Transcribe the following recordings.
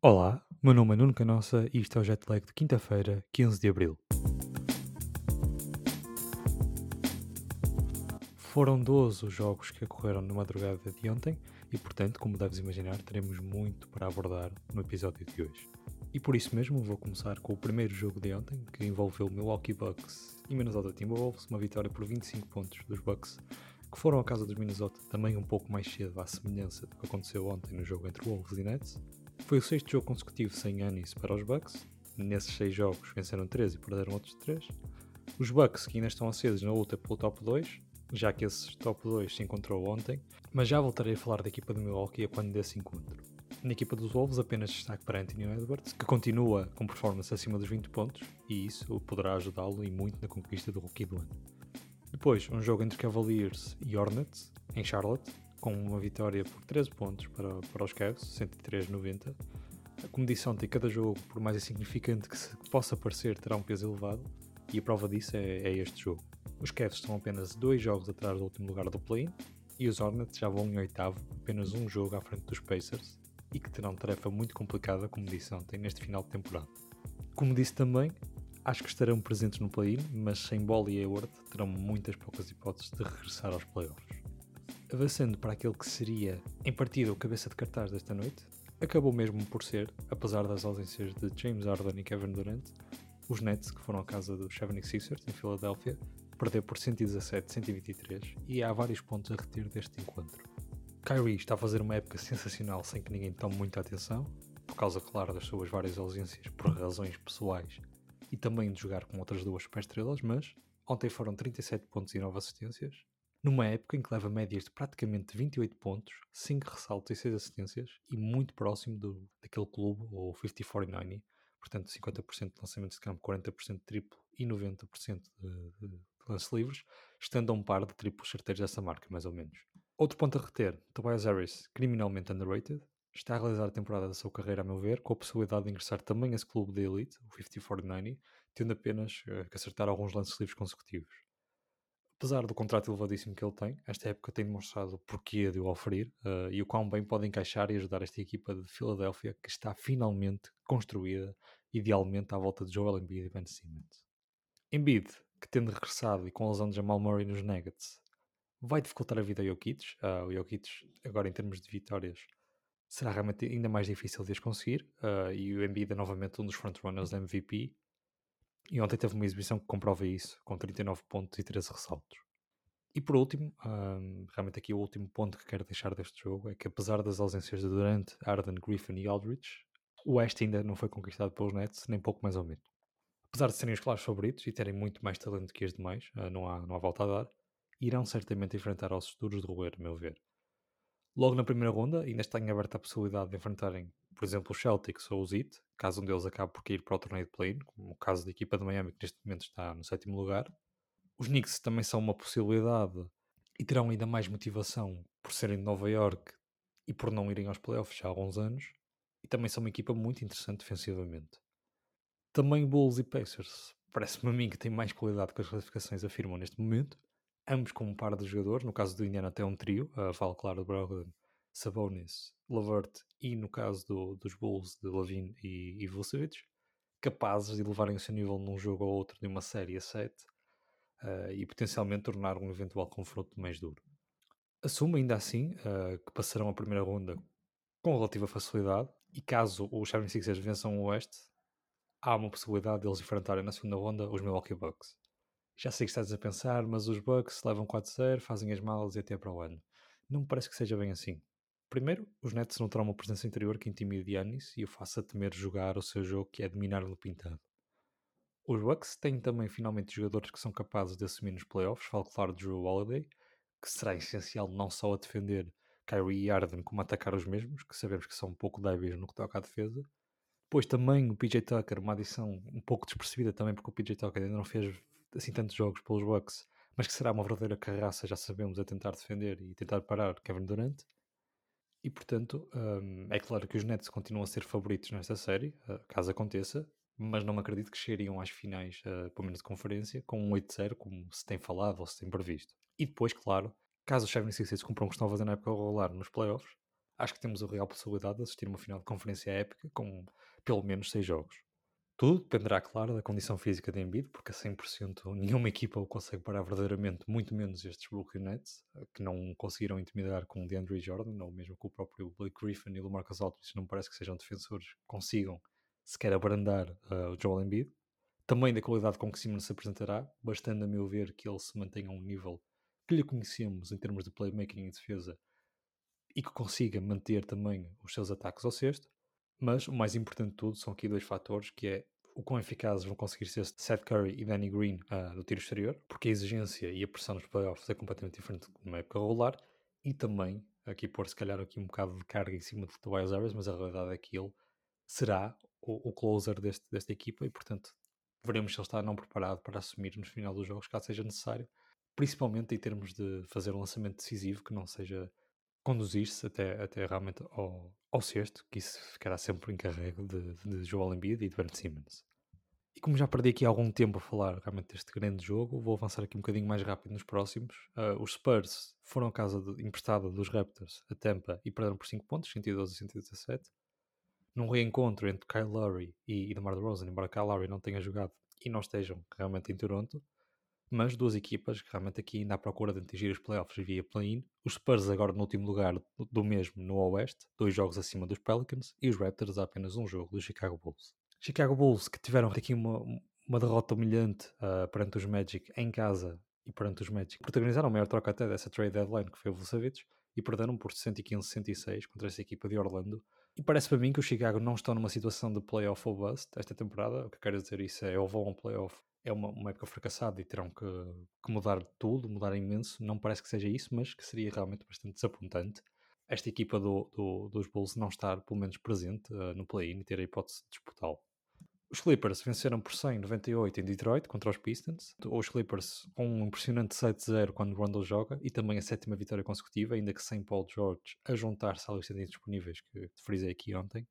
Olá, meu nome é Nuno Canossa e isto é o Jetlag de quinta-feira, 15 de Abril. Foram 12 os jogos que ocorreram na madrugada de ontem e, portanto, como deves imaginar, teremos muito para abordar no episódio de hoje. E por isso mesmo vou começar com o primeiro jogo de ontem, que envolveu Milwaukee Bucks e Minnesota Timberwolves, uma vitória por 25 pontos dos Bucks, que foram à casa dos Minnesota também um pouco mais cedo, à semelhança do que aconteceu ontem no jogo entre Wolves e Nets. Foi o sexto jogo consecutivo sem Anis para os Bucks. Nesses seis jogos venceram 13 e perderam outros 3. Os Bucks que ainda estão acesos na luta pelo top 2, já que esse top 2 se encontrou ontem, mas já voltarei a falar da equipa do Milwaukee quando desse encontro. Na equipa dos Wolves apenas destaque para Anthony Edwards, que continua com performance acima dos 20 pontos, e isso poderá ajudá-lo e muito na conquista do rookie do ano. Depois, um jogo entre Cavaliers e Hornets, em Charlotte, com uma vitória por 13 pontos para, para os Cavs, 103-90. Como disse ontem, cada jogo, por mais insignificante que, se, que possa parecer, terá um peso elevado, e a prova disso é, é este jogo. Os Cavs estão apenas dois jogos atrás do último lugar do play-in, e os Hornets já vão em oitavo, apenas um jogo à frente dos Pacers, e que terão tarefa muito complicada, como disse ontem, neste final de temporada. Como disse também, acho que estarão presentes no play-in, mas sem Ball e Hayward terão muitas poucas hipóteses de regressar aos playoffs. Avançando para aquele que seria, em partida, o cabeça de cartaz desta noite, acabou mesmo por ser, apesar das ausências de James Harden e Kevin Durant, os Nets, que foram à casa dos 76ers em Filadélfia, perder por 117-123 e há vários pontos a reter deste encontro. Kyrie está a fazer uma época sensacional sem que ninguém tome muita atenção, por causa, claro, das suas várias ausências por razões pessoais e também de jogar com outras duas superestrelas, mas ontem foram 37 pontos e 9 assistências, numa época em que leva médias de praticamente 28 pontos, 5 ressaltos e 6 assistências e muito próximo do, daquele clube, o 50-49, portanto 50% de lançamentos de campo, 40% de triplo e 90% de, de, lances livres, estando a um par de triplos certeiros dessa marca, mais ou menos. Outro ponto a reter, Tobias Harris, criminalmente underrated, está a realizar a temporada da sua carreira, a meu ver, com a possibilidade de ingressar também a esse clube de elite, o 50-49, tendo apenas uh, que acertar alguns lances livres consecutivos. Apesar do contrato elevadíssimo que ele tem, esta época tem demonstrado o porquê de o oferir uh, e o quão bem pode encaixar e ajudar esta equipa de Filadélfia que está finalmente construída idealmente à volta de Joel Embiid e Ben Simmons. Embiid, que tendo regressado e com a lesão de Jamal Murray nos Nuggets, vai dificultar a vida a Jokic. Uh, o Jokic, agora em termos de vitórias, será realmente ainda mais difícil de as conseguir. Uh, e o Embiid é novamente um dos frontrunners da MVP. E ontem teve uma exibição que comprova isso, com 39 pontos e 13 ressaltos. E por último, um, realmente aqui o último ponto que quero deixar deste jogo é que apesar das ausências de Durant, Arden, Griffin e Aldridge, o West ainda não foi conquistado pelos Nets, nem pouco mais ou menos. Apesar de serem os claros favoritos e terem muito mais talento que os demais, uh, não, há, não há volta a dar, irão certamente enfrentar ossos duros de roer, a meu ver. Logo na primeira ronda, ainda está em aberta a possibilidade de enfrentarem, por exemplo, os Celtics ou os Heat, caso um deles acabe por cair para o torneio de play-in, como o caso da equipa de Miami, que neste momento está no sétimo lugar. Os Knicks também são uma possibilidade e terão ainda mais motivação por serem de Nova York e por não irem aos playoffs há alguns anos. E também são uma equipa muito interessante defensivamente. Também Bulls e Pacers. Parece-me a mim que tem mais qualidade que as classificações afirmam neste momento ambos com um par de jogadores, no caso do Indiana até um trio, uh, falo claro Brogdon, Sabonis, Lavert e no caso do, dos Bulls de Lavin e, e Vucevic, capazes de levarem o seu nível num jogo ou outro de uma série a 7 uh, e potencialmente tornar um eventual confronto mais duro. Assumo ainda assim uh, que passarão a primeira ronda com relativa facilidade e caso os 76ers vençam o Oeste, há uma possibilidade deles enfrentarem na segunda ronda os Milwaukee Bucks. Já sei que estás a pensar, mas os Bucks levam 4-0, fazem as malas e até para o ano. Não me parece que seja bem assim. Primeiro, os Nets não terão uma presença interior que intimide Yannis e o faça temer jogar o seu jogo que é dominar no pintado. Os Bucks têm também finalmente jogadores que são capazes de assumir nos playoffs, falo claro de Drew Holiday, que será essencial não só a defender Kyrie e Arden como a atacar os mesmos, que sabemos que são um pouco débeis no que toca à defesa. Depois também o PJ Tucker, uma adição um pouco despercebida também, porque o PJ Tucker ainda não fez assim tantos jogos pelos Bucks, mas que será uma verdadeira carraça, já sabemos, a tentar defender e tentar parar Kevin Durant. E portanto, um, é claro que os Nets continuam a ser favoritos nesta série, uh, caso aconteça, mas não acredito que chegariam às finais, uh, pelo menos de conferência, com um 8-0, como se tem falado ou se tem previsto. E depois, claro, caso os 76ers cumpram o que estão a fazer na época regular nos playoffs, acho que temos a real possibilidade de assistir uma final de conferência épica com pelo menos seis jogos. Tudo dependerá, claro, da condição física de Embiid, porque a 100% nenhuma equipa o consegue parar verdadeiramente, muito menos estes Brooklyn Nets, eh, que não conseguiram intimidar com o DeAndre Jordan, ou mesmo com o próprio Blake Griffin e o Marcus Aldridge, não parece que sejam defensores consigam sequer abrandar uh, o Joel Embiid. Também da qualidade com que Simmons se apresentará, bastando a meu ver que ele se mantenha a um nível que lhe conhecemos em termos de playmaking e defesa, e que consiga manter também os seus ataques ao sexto. Mas o mais importante de tudo são aqui dois fatores, que é o quão eficazes vão conseguir ser Seth Curry e Danny Green uh, do tiro exterior, porque a exigência e a pressão nos playoffs é completamente diferente de uma época regular, e também, aqui pôr se calhar aqui um bocado de carga em cima de Tobias Harris, mas a realidade é que ele será o, o closer deste, desta equipa e, portanto, veremos se ele está não preparado para assumir no final dos jogos, caso seja necessário, principalmente em termos de fazer um lançamento decisivo que não seja conduzir-se até, até realmente ao, ao sexto, que isso ficará sempre em carrego de, de Joel Embiid e de Ben Simmons. E como já perdi aqui algum tempo a falar realmente deste grande jogo, vou avançar aqui um bocadinho mais rápido nos próximos. Uh, os Spurs foram a casa de, emprestada dos Raptors a Tampa e perderam por 5 pontos, 112 a 117. Num reencontro entre Kyle Lowry e, e DeMar DeRozan, embora Kyle Lowry não tenha jogado e não estejam realmente em Toronto, mas duas equipas que realmente aqui ainda à procura de atingir os playoffs via play-in. Os Spurs agora no último lugar do mesmo no Oeste, dois jogos acima dos Pelicans, e os Raptors a apenas um jogo dos Chicago Bulls. Chicago Bulls que tiveram aqui uma, uma derrota humilhante uh, perante os Magic em casa e perante os Magic. Protagonizaram a maior troca até dessa trade deadline que foi o Vucevic e perderam por 115-106 contra essa equipa de Orlando. E parece para mim que o Chicago não estão numa situação de playoff ou bust esta temporada. O que eu quero dizer isso é ou vão ao playoff é uma, uma época fracassada e terão que, que, mudar tudo, mudar imenso. Não parece que seja isso, mas que seria realmente bastante desapontante esta equipa do, do, dos Bulls não estar pelo menos presente uh, no play-in e ter a hipótese de disputá-lo. Os Clippers venceram por 100-98 em Detroit contra os Pistons. Os Clippers com um impressionante 7-0 quando Randall joga e também a sétima vitória consecutiva, ainda que sem Paul George a juntar-se à lista de indisponíveis que frisei aqui ontem.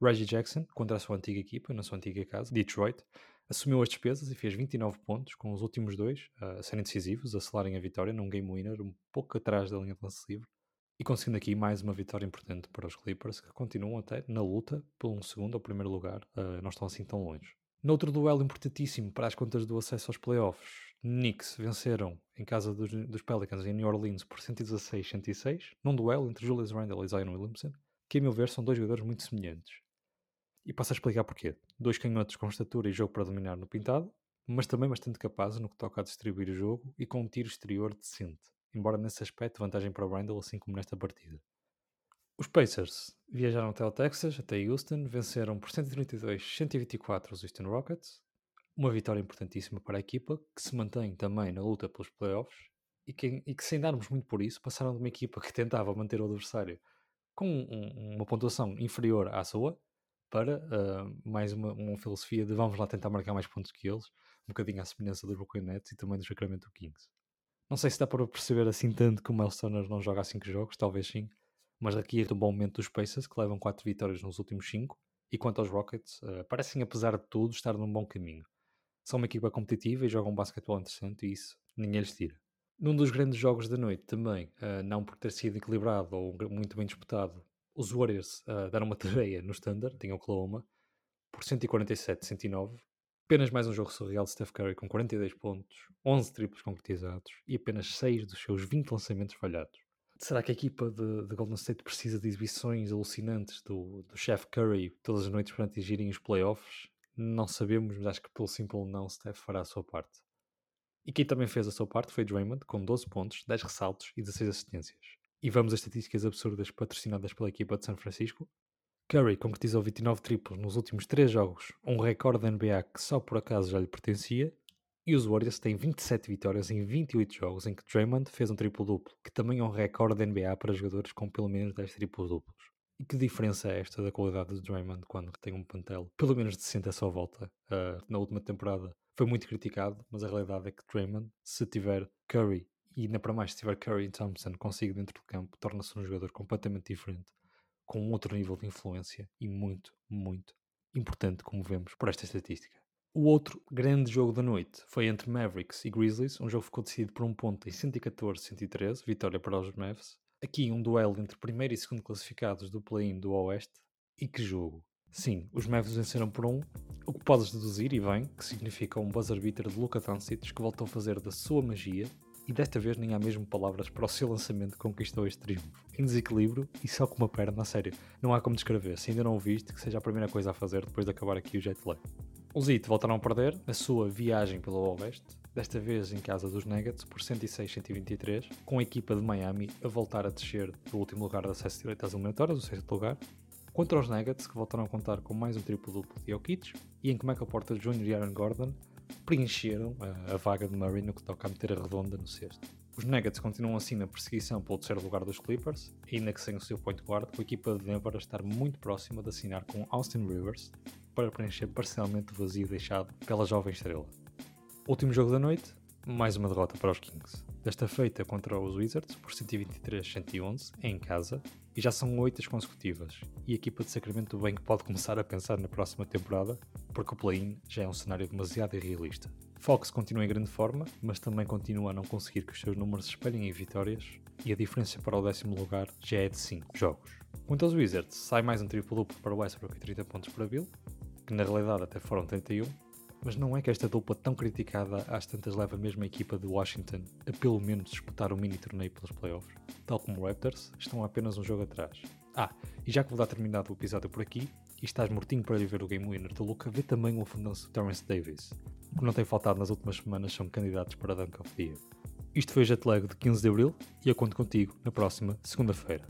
Reggie Jackson, contra a sua antiga equipa, na sua antiga casa, Detroit, assumiu as despesas e fez 29 pontos, com os últimos dois uh, serem decisivos, a selarem a vitória num game winner um pouco atrás da linha de lance livre, e conseguindo aqui mais uma vitória importante para os Clippers, que continuam até na luta por um segundo ou primeiro lugar, uh, não estão assim tão longe. Noutro duelo importantíssimo para as contas do acesso aos playoffs, Knicks venceram em casa dos, dos Pelicans em New Orleans por 116-106, num duelo entre Julius Randle e Zion Williamson, que a meu ver são dois jogadores muito semelhantes. E passo a explicar porquê. Dois canhotos com estatura e jogo para dominar no pintado, mas também bastante capazes no que toca a distribuir o jogo e com um tiro exterior decente, embora nesse aspecto vantagem para o Randall, assim como nesta partida. Os Pacers viajaram até o Texas, até Houston, venceram por 132-124 os Houston Rockets, uma vitória importantíssima para a equipa, que se mantém também na luta pelos playoffs e que, e que sem darmos muito por isso, passaram de uma equipa que tentava manter o adversário com um, uma pontuação inferior à sua, para uh, mais uma, uma, filosofia de vamos lá tentar marcar mais pontos que eles, um bocadinho à semelhança dos Brooklyn Nets e também do Sacramento Kings. Não sei se dá para perceber assim tanto que o Miles Turner não joga há 5 jogos, talvez sim, mas aqui é um bom momento dos Pacers que levam 4 vitórias nos últimos 5 e quanto aos Rockets, uh, parecem apesar de tudo estar num bom caminho. São uma equipa competitiva e jogam um basquetebol interessante e isso ninguém lhes tira. Num dos grandes jogos da noite também, uh, não por ter sido equilibrado ou muito bem disputado, os Warriors uh, deram uma tareia no Standard, em Oklahoma, por 147-109. Apenas mais um jogo surreal de Steph Curry com 42 pontos, 11 triplos concretizados e apenas 6 dos seus 20 lançamentos falhados. Será que a equipa de, de Golden State precisa de exibições alucinantes do, do Chef Curry todas as noites para atingirem os playoffs? Não sabemos, mas acho que pelo simples não Steph fará a sua parte. E quem também fez a sua parte foi Draymond, com 12 pontos, 10 ressaltos e 16 assistências. E vamos a estatísticas absurdas patrocinadas pela equipa de São Francisco. Curry concretizou 29 triplos nos últimos 3 jogos, um recorde da NBA que só por acaso já lhe pertencia. E os Warriors têm 27 vitórias em 28 jogos em que Draymond fez um triplo-duplo, que também é um recorde da NBA para jogadores com pelo menos 10 triplos-duplos. E que diferença é esta da qualidade de Draymond quando tem um plantel pelo menos decente à sua volta? Uh, na última temporada foi muito criticado, mas a realidade é que Draymond, se tiver Curry e ainda para mais, se tiver Curry e Thompson consigo dentro do campo, torna-se um jogador completamente diferente, com outro nível de influência e muito, muito importante, como vemos por esta estatística. O outro grande jogo da noite foi entre Mavericks e Grizzlies, um jogo que ficou decidido por um ponto em 114-113, vitória para os Mavs. Aqui um duelo entre primeiro e segundo classificados do play-in do Oeste. E que jogo! Sim, os Mavs venceram por um, o que podes deduzir, e bem, que significa um buzzer beater de Luka Doncic que voltou a fazer da sua magia e desta vez nem há mesmo palavras para o seu lançamento conquistou este triunfo. Em desequilíbrio e só com uma perna, a sério, não há como descrever. Se ainda não o viste, que seja a primeira coisa a fazer depois de acabar aqui o jet lag. Os Heat voltaram a perder a sua viagem pelo Oeste, desta vez em casa dos Nuggets por 106-123, com a equipa de Miami a voltar a descer do último lugar de acesso direito às eliminatórias, o sexto lugar, contra os Nuggets que voltaram a contar com mais um triplo-duplo de Jokic e em que Michael Porter Jr. e Aaron Gordon preencheram a, a, vaga de Murray no que toca a meter a redonda no sexto. Os Nuggets continuam assim na perseguição pelo terceiro lugar dos Clippers, ainda que sem o seu point guard, com a equipa de Denver a estar muito próxima de assinar com Austin Rivers para preencher parcialmente o vazio deixado pela jovem estrela. Último jogo da noite, mais uma derrota para os Kings. Desta feita contra os Wizards por 123-111 em casa e já são oito consecutivas. E a equipa de Sacramento bem que pode começar a pensar na próxima temporada, porque o play-in já é um cenário demasiado irrealista. Fox continua em grande forma, mas também continua a não conseguir que os seus números se espelhem em vitórias, e a diferença para o décimo lugar já é de 5 jogos. Quanto aos Wizards, sai mais um triplo-duplo para o Westbrook e 30 pontos para Bill, que na realidade até foram 31, mas não é que esta dupla tão criticada às tantas leva mesmo a equipa de Washington a pelo menos disputar o mini torneio pelos playoffs. Tal como Raptors, estão a apenas um jogo atrás. Ah, e já que vou dar terminado o episódio por aqui, e estás mortinho para ir ver o Game Winner do Luca, vê também o afundanço Terence Davis. O que não tem faltado nas últimas semanas são candidatos para Dunk of the Year. Isto foi o Jetlag de 15 de Abril e eu conto contigo na próxima segunda-feira.